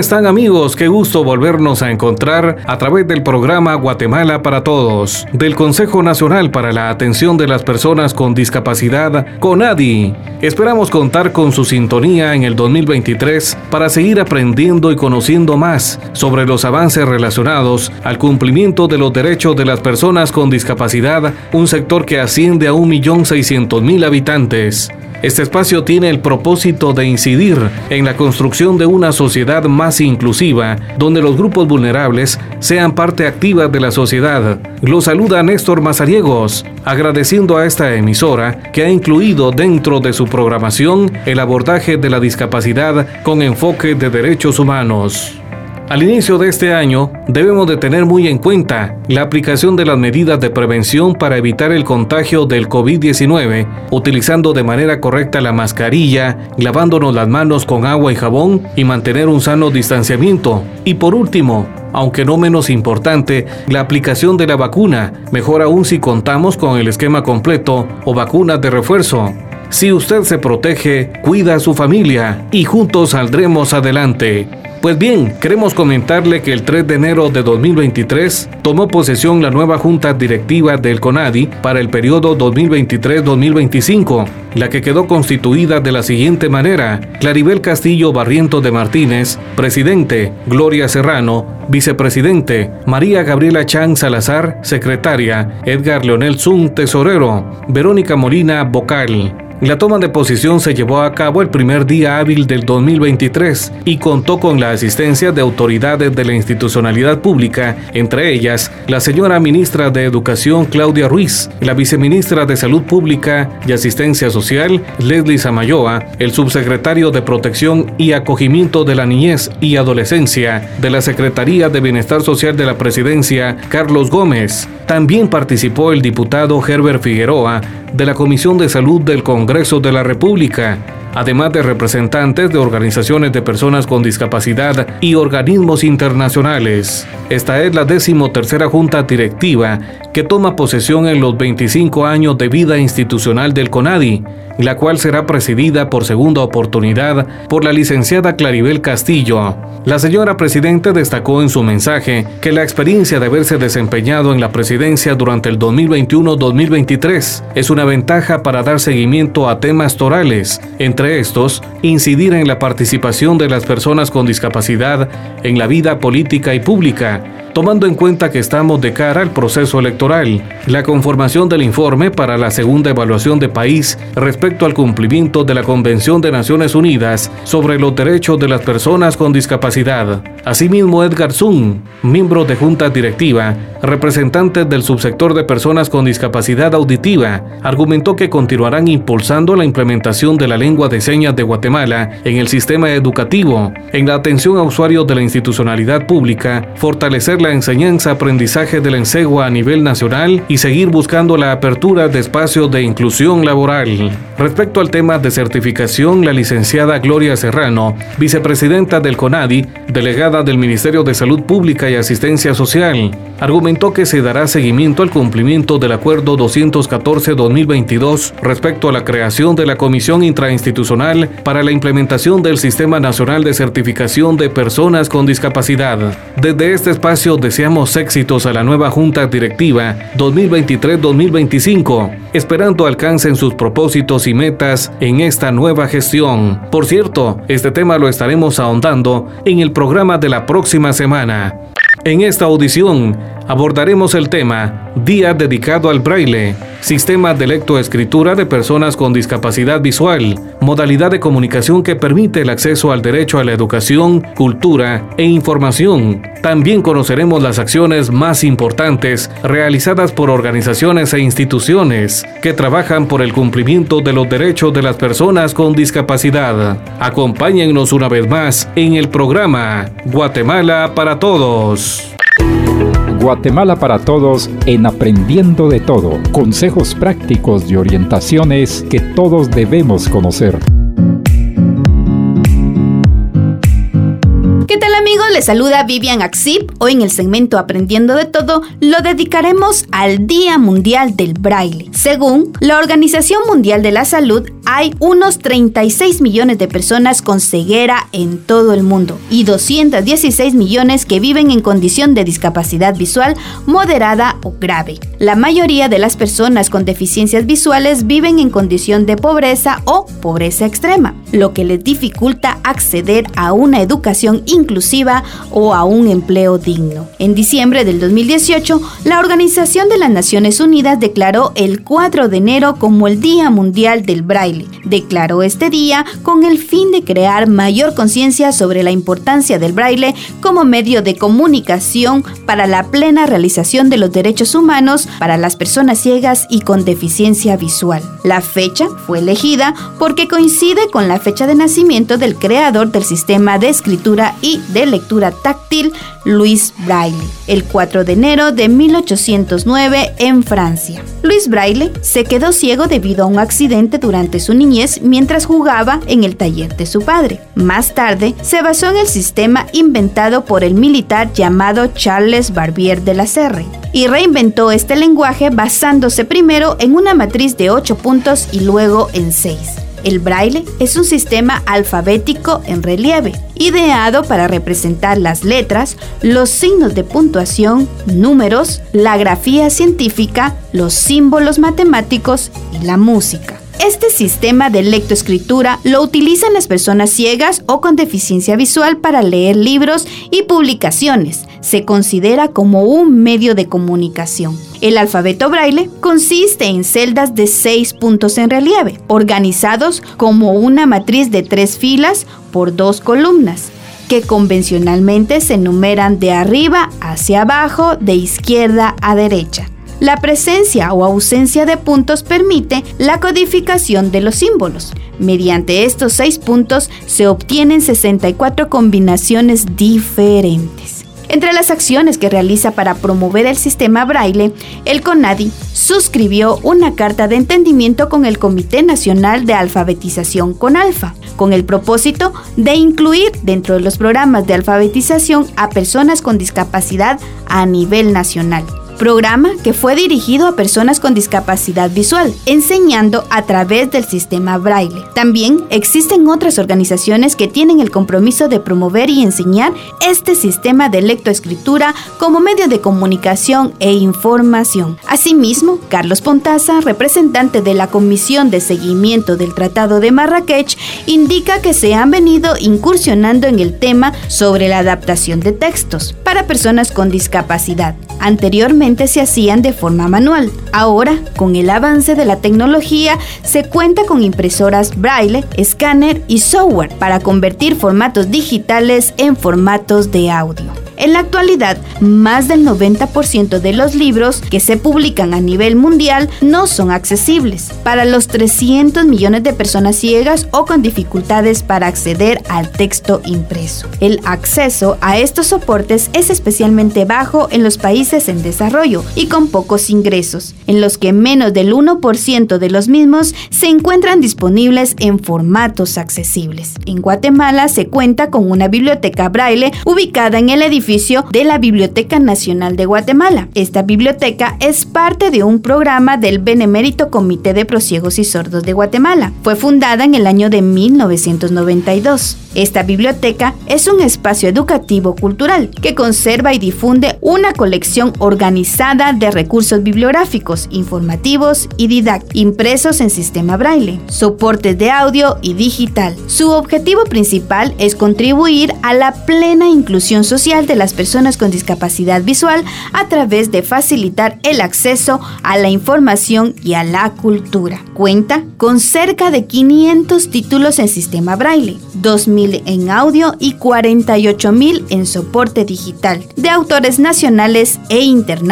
Están amigos? Qué gusto volvernos a encontrar a través del programa Guatemala para Todos, del Consejo Nacional para la Atención de las Personas con Discapacidad, CONADI. Esperamos contar con su sintonía en el 2023 para seguir aprendiendo y conociendo más sobre los avances relacionados al cumplimiento de los derechos de las personas con discapacidad, un sector que asciende a 1.600.000 habitantes. Este espacio tiene el propósito de incidir en la construcción de una sociedad más inclusiva, donde los grupos vulnerables sean parte activa de la sociedad. Lo saluda Néstor Mazariegos, agradeciendo a esta emisora que ha incluido dentro de su programación el abordaje de la discapacidad con enfoque de derechos humanos. Al inicio de este año, debemos de tener muy en cuenta la aplicación de las medidas de prevención para evitar el contagio del COVID-19, utilizando de manera correcta la mascarilla, lavándonos las manos con agua y jabón y mantener un sano distanciamiento. Y por último, aunque no menos importante, la aplicación de la vacuna, mejor aún si contamos con el esquema completo o vacunas de refuerzo. Si usted se protege, cuida a su familia y juntos saldremos adelante. Pues bien, queremos comentarle que el 3 de enero de 2023 tomó posesión la nueva junta directiva del CONADI para el periodo 2023-2025, la que quedó constituida de la siguiente manera: Claribel Castillo Barriento de Martínez, presidente, Gloria Serrano, vicepresidente, María Gabriela Chang Salazar, secretaria, Edgar Leonel Zun, tesorero, Verónica Molina, vocal. La toma de posición se llevó a cabo el primer día hábil del 2023 y contó con la asistencia de autoridades de la institucionalidad pública, entre ellas la señora ministra de Educación Claudia Ruiz, la viceministra de Salud Pública y Asistencia Social Leslie Samayoa, el subsecretario de Protección y Acogimiento de la Niñez y Adolescencia de la Secretaría de Bienestar Social de la Presidencia Carlos Gómez. También participó el diputado Herbert Figueroa de la Comisión de Salud del Congreso de la República, además de representantes de organizaciones de personas con discapacidad y organismos internacionales. Esta es la decimotercera junta directiva que toma posesión en los 25 años de vida institucional del CONADI, la cual será presidida por segunda oportunidad por la licenciada Claribel Castillo. La señora presidenta destacó en su mensaje que la experiencia de haberse desempeñado en la presidencia durante el 2021-2023 es una ventaja para dar seguimiento a temas torales, entre estos, incidir en la participación de las personas con discapacidad en la vida política y pública, tomando en cuenta que estamos de cara al proceso electoral, la conformación del informe para la segunda evaluación de país respecto al cumplimiento de la Convención de Naciones Unidas sobre los derechos de las personas con discapacidad. Asimismo, Edgar Zun, miembro de junta directiva, representante del subsector de personas con discapacidad auditiva, argumentó que continuarán impulsando la implementación de la lengua de señas de Guatemala en el sistema educativo, en la atención a usuarios de la institucionalidad pública, fortalecer la enseñanza-aprendizaje de la ENSEGUA a nivel nacional y seguir buscando la apertura de espacios de inclusión laboral. Respecto al tema de certificación, la licenciada Gloria Serrano, vicepresidenta del CONADI, delegada del Ministerio de Salud Pública y Asistencia Social, argumentó que se dará seguimiento al cumplimiento del Acuerdo 214-2022 respecto a la creación de la Comisión Intrainstitucional para la implementación del Sistema Nacional de Certificación de Personas con Discapacidad. Desde este espacio deseamos éxitos a la nueva Junta Directiva 2023-2025, esperando alcancen sus propósitos y metas en esta nueva gestión. Por cierto, este tema lo estaremos ahondando en el programa de la próxima semana. En esta audición abordaremos el tema Día dedicado al braille, sistema de lectoescritura de personas con discapacidad visual, modalidad de comunicación que permite el acceso al derecho a la educación, cultura e información. También conoceremos las acciones más importantes realizadas por organizaciones e instituciones que trabajan por el cumplimiento de los derechos de las personas con discapacidad. Acompáñennos una vez más en el programa Guatemala para Todos. Guatemala para Todos en Aprendiendo de Todo. Consejos prácticos y orientaciones que todos debemos conocer. ¿Qué tal amigos? Les saluda Vivian Axip. Hoy en el segmento Aprendiendo de Todo lo dedicaremos al Día Mundial del Braille. Según la Organización Mundial de la Salud, hay unos 36 millones de personas con ceguera en todo el mundo y 216 millones que viven en condición de discapacidad visual moderada o grave. La mayoría de las personas con deficiencias visuales viven en condición de pobreza o pobreza extrema, lo que les dificulta acceder a una educación inclusiva o a un empleo digno. En diciembre del 2018, la Organización de las Naciones Unidas declaró el 4 de enero como el Día Mundial del Braille. Declaró este día con el fin de crear mayor conciencia sobre la importancia del braille como medio de comunicación para la plena realización de los derechos humanos para las personas ciegas y con deficiencia visual. La fecha fue elegida porque coincide con la fecha de nacimiento del creador del sistema de escritura y de lectura táctil, Louis Braille, el 4 de enero de 1809 en Francia. Louis Braille se quedó ciego debido a un accidente durante su niñez mientras jugaba en el taller de su padre. Más tarde, se basó en el sistema inventado por el militar llamado Charles Barbier de la Serre y reinventó este lenguaje basándose primero en una matriz de 8 puntos y luego en 6. El braille es un sistema alfabético en relieve, ideado para representar las letras, los signos de puntuación, números, la grafía científica, los símbolos matemáticos y la música. Este sistema de lectoescritura lo utilizan las personas ciegas o con deficiencia visual para leer libros y publicaciones. Se considera como un medio de comunicación. El alfabeto braille consiste en celdas de seis puntos en relieve, organizados como una matriz de tres filas por dos columnas que convencionalmente se numeran de arriba hacia abajo, de izquierda a derecha. La presencia o ausencia de puntos permite la codificación de los símbolos. Mediante estos seis puntos se obtienen 64 combinaciones diferentes. Entre las acciones que realiza para promover el sistema braille, el CONADI suscribió una carta de entendimiento con el Comité Nacional de Alfabetización CONALFA, con el propósito de incluir dentro de los programas de alfabetización a personas con discapacidad a nivel nacional programa que fue dirigido a personas con discapacidad visual, enseñando a través del sistema braille. También existen otras organizaciones que tienen el compromiso de promover y enseñar este sistema de lectoescritura como medio de comunicación e información. Asimismo, Carlos Pontaza, representante de la Comisión de Seguimiento del Tratado de Marrakech, indica que se han venido incursionando en el tema sobre la adaptación de textos para personas con discapacidad. Anteriormente, se hacían de forma manual. Ahora, con el avance de la tecnología, se cuenta con impresoras braille, escáner y software para convertir formatos digitales en formatos de audio. En la actualidad, más del 90% de los libros que se publican a nivel mundial no son accesibles para los 300 millones de personas ciegas o con dificultades para acceder al texto impreso. El acceso a estos soportes es especialmente bajo en los países en desarrollo y con pocos ingresos, en los que menos del 1% de los mismos se encuentran disponibles en formatos accesibles. En Guatemala se cuenta con una biblioteca braille ubicada en el edificio de la Biblioteca Nacional de Guatemala. Esta biblioteca es parte de un programa del Benemérito Comité de Prosiegos y Sordos de Guatemala. Fue fundada en el año de 1992. Esta biblioteca es un espacio educativo cultural que conserva y difunde una colección organizada de recursos bibliográficos, informativos y didácticos, impresos en sistema braille, soportes de audio y digital. Su objetivo principal es contribuir a la plena inclusión social de las personas con discapacidad visual a través de facilitar el acceso a la información y a la cultura. Cuenta con cerca de 500 títulos en sistema braille, 2.000 en audio y 48.000 en soporte digital, de autores nacionales e internacionales,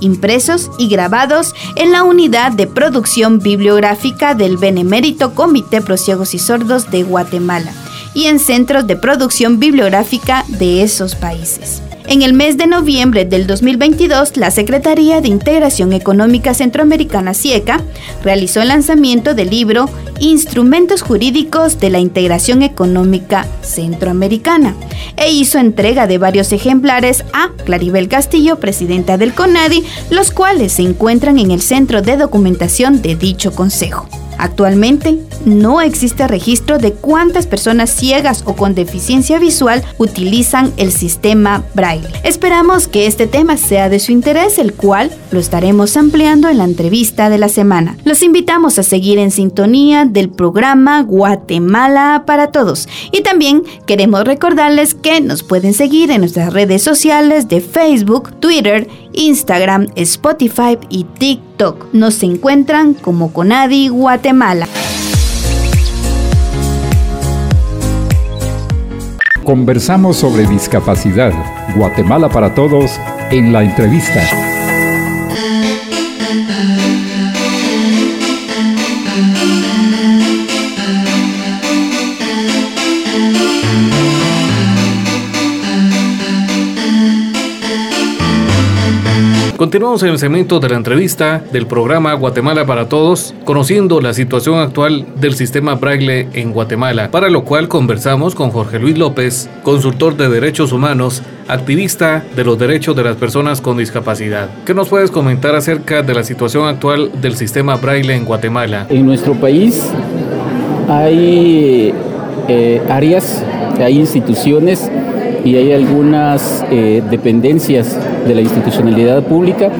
impresos y grabados en la unidad de producción bibliográfica del Benemérito Comité Pro Ciegos y Sordos de Guatemala y en centros de producción bibliográfica de esos países. En el mes de noviembre del 2022, la Secretaría de Integración Económica Centroamericana CIECA realizó el lanzamiento del libro Instrumentos Jurídicos de la Integración Económica Centroamericana e hizo entrega de varios ejemplares a Claribel Castillo, presidenta del CONADI, los cuales se encuentran en el centro de documentación de dicho consejo. Actualmente no existe registro de cuántas personas ciegas o con deficiencia visual utilizan el sistema Braille. Esperamos que este tema sea de su interés, el cual lo estaremos ampliando en la entrevista de la semana. Los invitamos a seguir en sintonía del programa Guatemala para Todos. Y también queremos recordarles que nos pueden seguir en nuestras redes sociales de Facebook, Twitter, Instagram, Spotify y TikTok. Nos encuentran como Conadi Guatemala. Conversamos sobre discapacidad. Guatemala para todos en la entrevista. Continuamos en el segmento de la entrevista del programa Guatemala para Todos, conociendo la situación actual del sistema Braille en Guatemala, para lo cual conversamos con Jorge Luis López, consultor de derechos humanos, activista de los derechos de las personas con discapacidad. ¿Qué nos puedes comentar acerca de la situación actual del sistema Braille en Guatemala? En nuestro país hay eh, áreas, hay instituciones y hay algunas eh, dependencias de la institucionalidad pública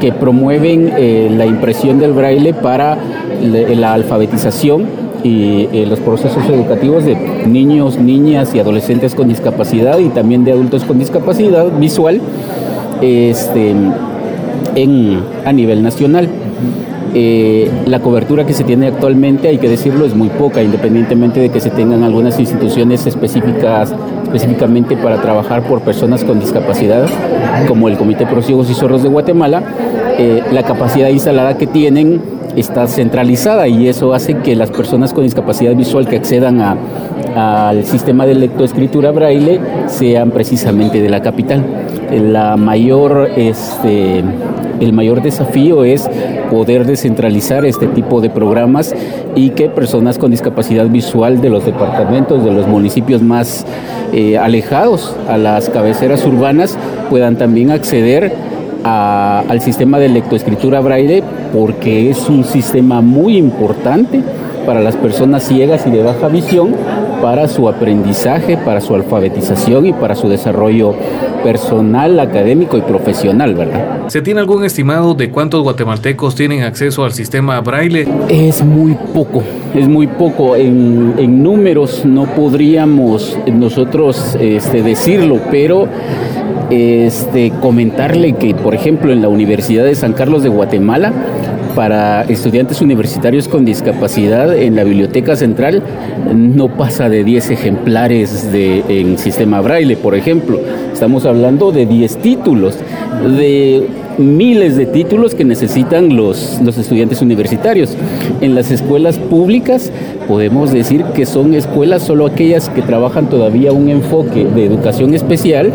que promueven eh, la impresión del braille para la alfabetización y eh, los procesos educativos de niños, niñas y adolescentes con discapacidad y también de adultos con discapacidad visual este, en, a nivel nacional. Eh, la cobertura que se tiene actualmente, hay que decirlo, es muy poca, independientemente de que se tengan algunas instituciones específicas específicamente para trabajar por personas con discapacidad, como el Comité Pro Ciegos y Sordos de Guatemala, eh, la capacidad instalada que tienen está centralizada y eso hace que las personas con discapacidad visual que accedan al sistema de lectoescritura braille sean precisamente de la capital. La mayor este, el mayor desafío es poder descentralizar este tipo de programas y que personas con discapacidad visual de los departamentos, de los municipios más eh, alejados a las cabeceras urbanas puedan también acceder al sistema de lectoescritura braille porque es un sistema muy importante para las personas ciegas y de baja visión, para su aprendizaje, para su alfabetización y para su desarrollo personal, académico y profesional, ¿verdad? ¿Se tiene algún estimado de cuántos guatemaltecos tienen acceso al sistema braille? Es muy poco, es muy poco. En, en números no podríamos nosotros este, decirlo, pero este, comentarle que, por ejemplo, en la Universidad de San Carlos de Guatemala, para estudiantes universitarios con discapacidad en la Biblioteca Central no pasa de 10 ejemplares de, en sistema braille, por ejemplo. Estamos hablando de 10 títulos, de miles de títulos que necesitan los, los estudiantes universitarios. En las escuelas públicas podemos decir que son escuelas solo aquellas que trabajan todavía un enfoque de educación especial,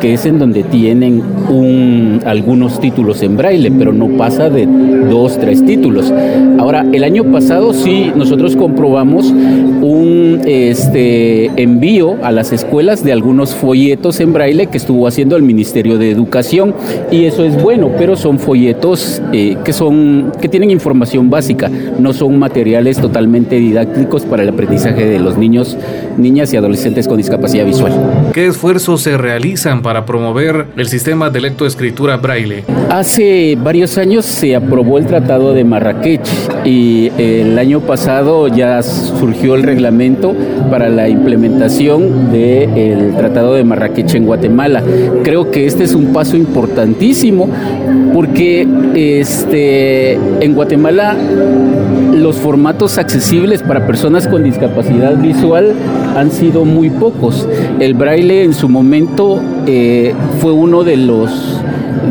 que es en donde tienen un, algunos títulos en braille, pero no pasa de dos, tres títulos. Ahora, el año pasado sí nosotros comprobamos un este, envío a las escuelas de algunos folletos en braille que estuvo haciendo el Ministerio de Educación y eso es bueno, pero son folletos eh, que, son, que tienen información básica, no son materiales totalmente didácticos para el aprendizaje de los niños, niñas y adolescentes con discapacidad visual. ¿Qué esfuerzos se realizan para promover el sistema de lectoescritura braille? Hace varios años se aprobó el Tratado de Marrakech y el año pasado ya surgió el reglamento para la implementación del Tratado de Marrakech en Guatemala. Creo que este es un paso importantísimo porque este, en Guatemala los formatos accesibles para personas con discapacidad visual han sido muy pocos. El braille en su momento eh, fue uno de los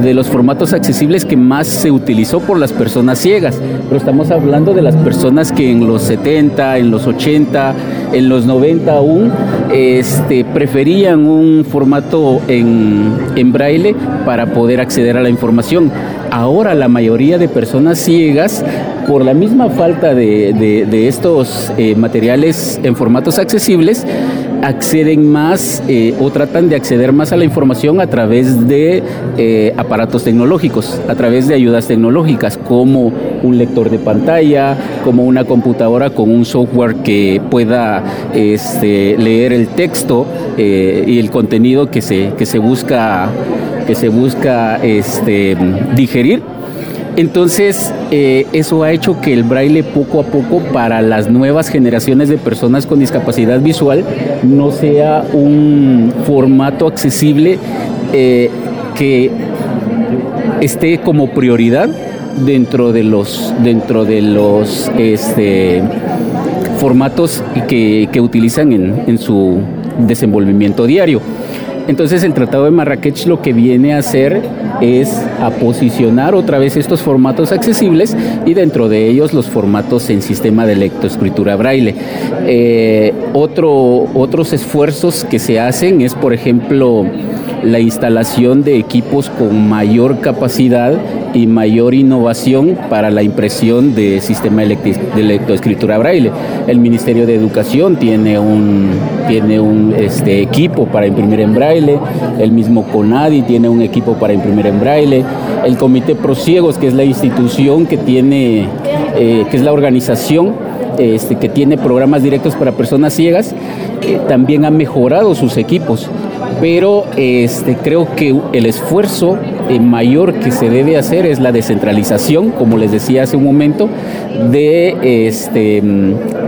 de los formatos accesibles que más se utilizó por las personas ciegas, pero estamos hablando de las personas que en los 70, en los 80, en los 90 aún este, preferían un formato en, en braille para poder acceder a la información. Ahora la mayoría de personas ciegas, por la misma falta de, estos eh, materiales en formatos accesibles, acceden más eh, o tratan de acceder más a la información a través de eh, aparatos tecnológicos, a través de ayudas tecnológicas como un lector de pantalla, como una computadora con un software que pueda este, leer el texto y el contenido que se, que se busca que se busca este, digerir. Entonces, eh, eso ha hecho que el braille poco a poco para las nuevas generaciones de personas con discapacidad visual no sea un formato accesible eh, que esté como prioridad dentro de los, dentro de los este, formatos que, que utilizan en, en su desenvolvimiento diario. Entonces el Tratado de Marrakech lo que viene a hacer es a posicionar otra vez estos formatos accesibles y dentro de ellos los formatos en sistema de lectoescritura braille. Eh, otro, otros esfuerzos que se hacen es, por ejemplo, la instalación de equipos con mayor capacidad y mayor innovación para la impresión de sistema de lectoescritura braille. El Ministerio de Educación tiene un, tiene un este, equipo para imprimir en braille, el mismo CONADI tiene un equipo para imprimir en braille, el Comité Prociegos, que es la institución que tiene, eh, que es la organización este, que tiene programas directos para personas ciegas, eh, también ha mejorado sus equipos pero este, creo que el esfuerzo eh, mayor que se debe hacer es la descentralización, como les decía hace un momento, de, este,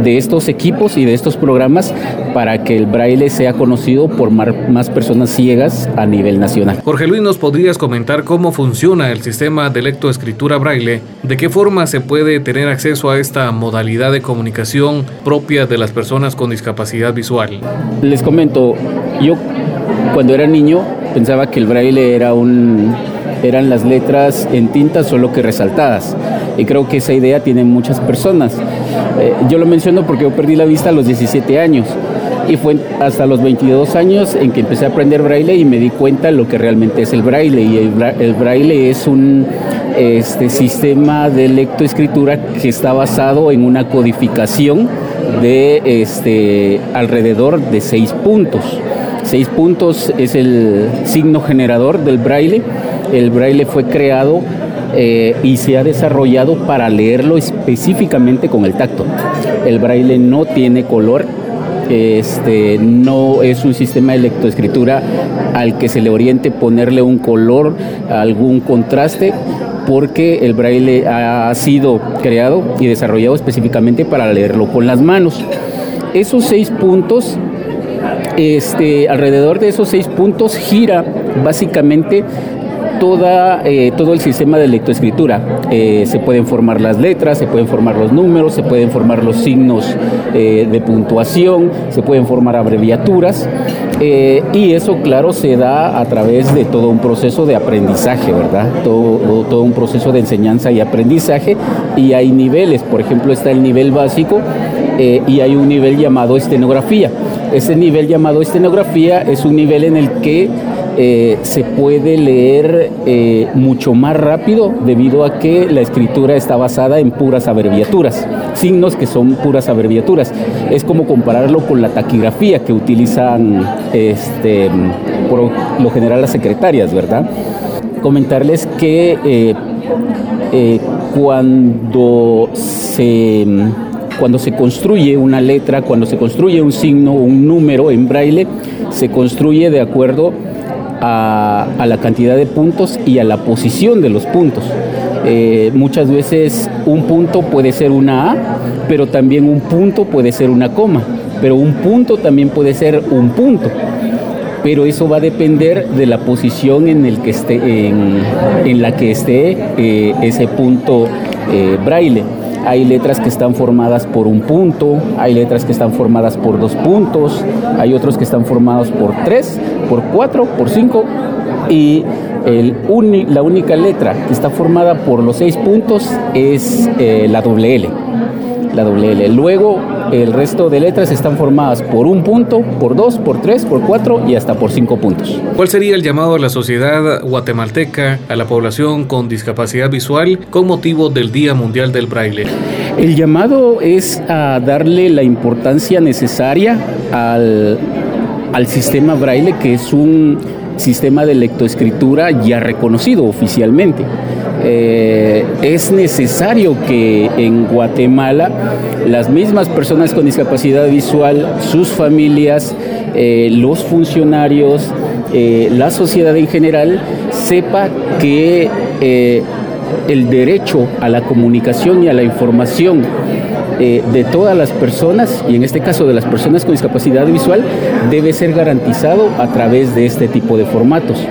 de estos equipos y de estos programas para que el braille sea conocido por más personas ciegas a nivel nacional. Jorge Luis, ¿nos podrías comentar cómo funciona el sistema de lectoescritura braille? ¿De qué forma se puede tener acceso a esta modalidad de comunicación propia de las personas con discapacidad visual? Les comento, yo cuando era niño pensaba que el braille era un, eran las letras en tinta solo que resaltadas. Y creo que esa idea tiene muchas personas. Eh, yo lo menciono porque yo perdí la vista a los 17 años. Y fue hasta los 22 años en que empecé a aprender braille y me di cuenta de lo que realmente es el braille. Y el, braille es un este, sistema de lectoescritura que está basado en una codificación de este, alrededor de seis puntos. Seis puntos es el signo generador del braille. El braille fue creado eh, y se ha desarrollado para leerlo específicamente con el tacto. El braille no tiene color, este, no es un sistema de lectoescritura al que se le oriente ponerle un color, algún contraste, porque el braille ha sido creado y desarrollado específicamente para leerlo con las manos. Esos seis puntos este, alrededor de esos seis puntos gira básicamente toda, eh, todo el sistema de lectoescritura. Eh, se pueden formar las letras, se pueden formar los números, se pueden formar los signos eh, de puntuación, se pueden formar abreviaturas. y eso, claro, se da a través de todo un proceso de aprendizaje, ¿verdad? Todo, todo un proceso de enseñanza y aprendizaje. Y hay niveles, por ejemplo, está el nivel básico y hay un nivel llamado estenografía. Ese nivel llamado estenografía es un nivel en el que eh, se puede leer eh, mucho más rápido debido a que la escritura está basada en puras abreviaturas, signos que son puras abreviaturas. Es como compararlo con la taquigrafía que utilizan este, por lo general las secretarias, ¿verdad? Comentarles que eh, cuando se cuando se construye una letra, cuando se construye un signo, un número en braille, se construye de acuerdo a, la cantidad de puntos y a la posición de los puntos. Eh, muchas veces un punto puede ser una A, pero también un punto puede ser una coma, pero un punto también puede ser un punto. Pero eso va a depender de la posición en, la que esté eh, ese punto eh, braille. Hay letras que están formadas por un punto, hay letras que están formadas por dos puntos, hay otros que están formados por tres, por cuatro, por cinco y la única letra que está formada por los seis puntos es eh, la doble L. La doble L. Luego el resto de letras están formadas por un punto, por dos, por tres, por cuatro y hasta por cinco puntos. ¿Cuál sería el llamado a la sociedad guatemalteca, a la población con discapacidad visual con motivo del Día Mundial del Braille? El llamado es a darle la importancia necesaria al, al sistema Braille, que es un sistema de lectoescritura ya reconocido oficialmente. Eh, es necesario que en Guatemala las mismas personas con discapacidad visual, sus familias, eh, los funcionarios, eh, la sociedad en general sepa que el derecho a la comunicación y a la información de todas las personas, y en este caso de las personas con discapacidad visual, debe ser garantizado a través de este tipo de formatos.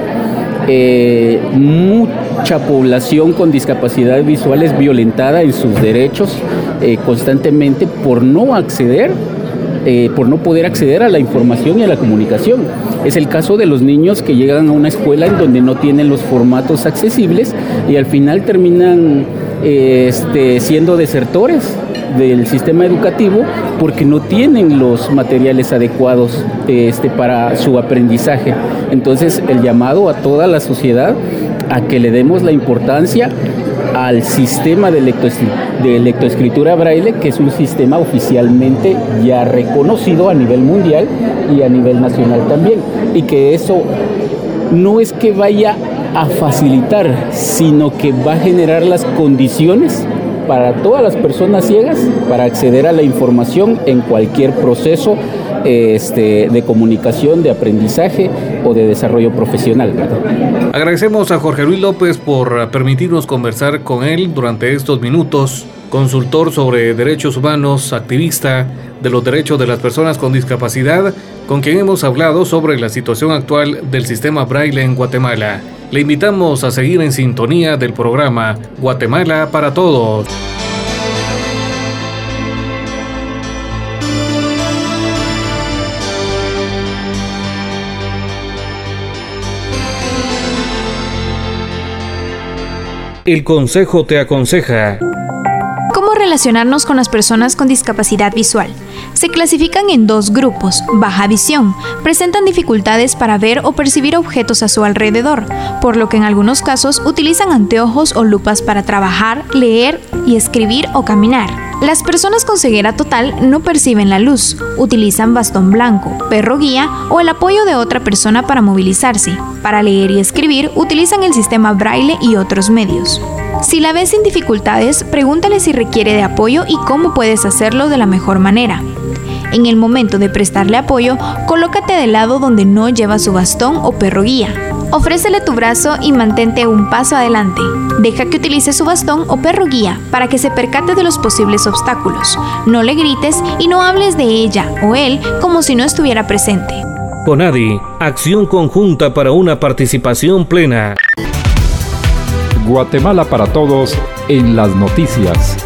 Eh, mucha población con discapacidad visual es violentada en sus derechos eh, constantemente por no acceder, eh, por no poder acceder a la información y a la comunicación. Es el caso de los niños que llegan a una escuela en donde no tienen los formatos accesibles y al final terminan este, siendo desertores del sistema educativo porque no tienen los materiales adecuados este, para su aprendizaje. Entonces el llamado a toda la sociedad a que le demos la importancia al sistema de, de lectoescritura braille, que es un sistema oficialmente ya reconocido a nivel mundial y a nivel nacional también. Y que eso no es que vaya a facilitar, sino que va a generar las condiciones para todas las personas ciegas para acceder a la información en cualquier proceso este, de comunicación, de aprendizaje o de desarrollo profesional. Agradecemos a Jorge Luis López por permitirnos conversar con él durante estos minutos, consultor sobre derechos humanos, activista de los derechos de las personas con discapacidad, con quien hemos hablado sobre la situación actual del sistema braille en Guatemala. Le invitamos a seguir en sintonía del programa Guatemala para Todos. El Consejo te aconseja. ¿Cómo relacionarnos con las personas con discapacidad visual? Se clasifican en dos grupos. Baja visión. Presentan dificultades para ver o percibir objetos a su alrededor, por lo que en algunos casos utilizan anteojos o lupas para trabajar, leer y escribir o caminar. Las personas con ceguera total no perciben la luz, utilizan bastón blanco, perro guía o el apoyo de otra persona para movilizarse. Para leer y escribir utilizan el sistema braille y otros medios. Si la ves sin dificultades, pregúntale si requiere de apoyo y cómo puedes hacerlo de la mejor manera. En el momento de prestarle apoyo, colócate del lado donde no lleva su bastón o perro guía. Ofrécele tu brazo y mantente un paso adelante. Deja que utilice su bastón o perro guía para que se percate de los posibles obstáculos. No le grites y no hables de ella o él como si no estuviera presente. Conadi, acción conjunta para una participación plena. Guatemala para todos en las noticias.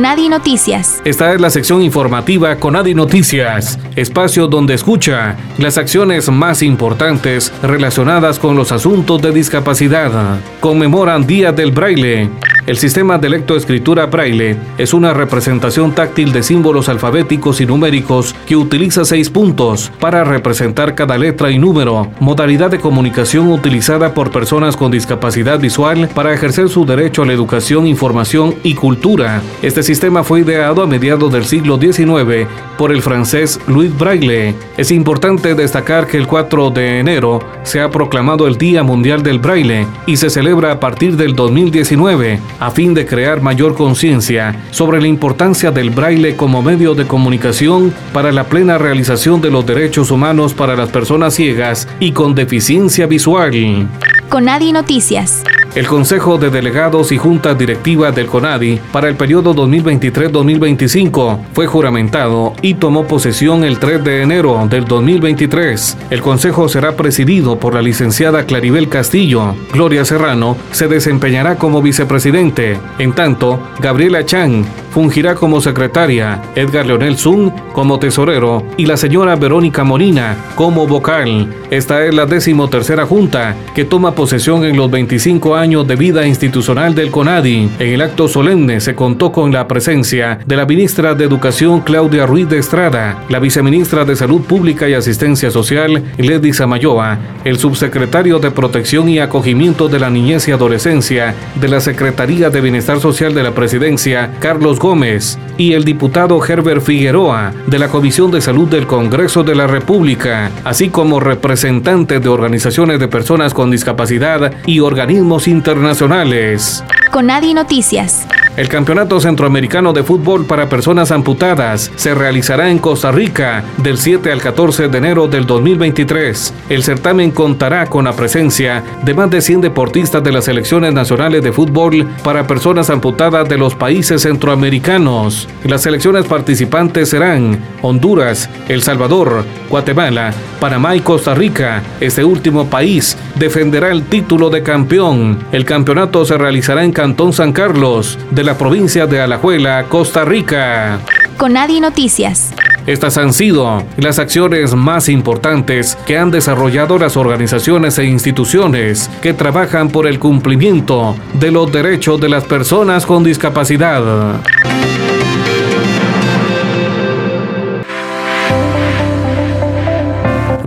Conadi Noticias. Esta es la sección informativa Conadi Noticias, espacio donde escucha las acciones más importantes relacionadas con los asuntos de discapacidad. Conmemoran Día del Braille. El sistema de lectoescritura braille es una representación táctil de símbolos alfabéticos y numéricos que utiliza seis puntos para representar cada letra y número, modalidad de comunicación utilizada por personas con discapacidad visual para ejercer su derecho a la educación, información y cultura. Este sistema fue ideado a mediados del siglo XIX por el francés Louis Braille. Es importante destacar que el 4 de enero se ha proclamado el Día Mundial del Braille y se celebra a partir del 2019 a fin de crear mayor conciencia sobre la importancia del braille como medio de comunicación para la plena realización de los derechos humanos para las personas ciegas y con deficiencia visual. Con Noticias. El Consejo de Delegados y Junta Directiva del CONADI para el periodo 2023-2025 fue juramentado y tomó posesión el 3 de enero del 2023. El Consejo será presidido por la licenciada Claribel Castillo. Gloria Serrano se desempeñará como vicepresidente. En tanto, Gabriela Chang fungirá como secretaria, Edgar Leonel Zung como tesorero y la señora Verónica Morina como vocal. Esta es la decimotercera junta que toma posesión en los 25 años de vida institucional del CONADI. En el acto solemne se contó con la presencia de la ministra de Educación Claudia Ruiz de Estrada, la viceministra de Salud Pública y Asistencia Social Ledy Samayoa, el subsecretario de Protección y Acogimiento de la Niñez y Adolescencia de la Secretaría de Bienestar Social de la Presidencia Carlos Gómez y el diputado Herbert Figueroa de la Comisión de Salud del Congreso de la República, así como representantes de organizaciones de personas con discapacidad y organismos internacionales. Conadi Noticias. El Campeonato Centroamericano de Fútbol para Personas Amputadas se realizará en Costa Rica del 7 al 14 de enero del 2023. El certamen contará con la presencia de más de 100 deportistas de las selecciones nacionales de fútbol para personas amputadas de los países centroamericanos. Las selecciones participantes serán Honduras, El Salvador, Guatemala, Panamá y Costa Rica. Este último país defenderá el título de campeón. El campeonato se realizará en Cantón San Carlos de la provincia de Alajuela, Costa Rica. Conadi Noticias. Estas han sido las acciones más importantes que han desarrollado las organizaciones e instituciones que trabajan por el cumplimiento de los derechos de las personas con discapacidad.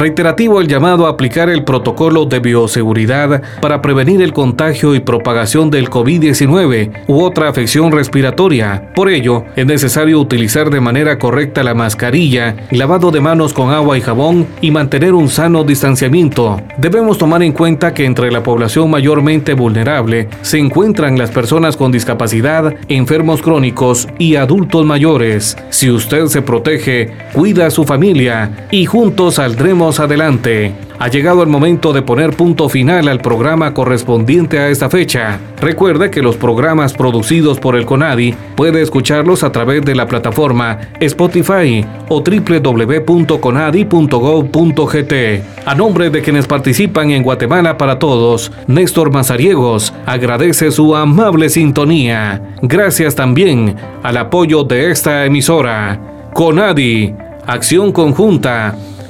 Reiterativo el llamado a aplicar el protocolo de bioseguridad para prevenir el contagio y propagación del COVID-19 u otra afección respiratoria. Por ello, es necesario utilizar de manera correcta la mascarilla, lavado de manos con agua y jabón y mantener un sano distanciamiento. Debemos tomar en cuenta que entre la población mayormente vulnerable se encuentran las personas con discapacidad, enfermos crónicos y adultos mayores. Si usted se protege, cuida a su familia y juntos saldremos adelante. Ha llegado el momento de poner punto final al programa correspondiente a esta fecha. Recuerde que los programas producidos por el CONADI puede escucharlos a través de la plataforma Spotify o www.conadi.gov.gt. A nombre de quienes participan en Guatemala para Todos, Néstor Mazariegos agradece su amable sintonía. Gracias también al apoyo de esta emisora. CONADI, acción conjunta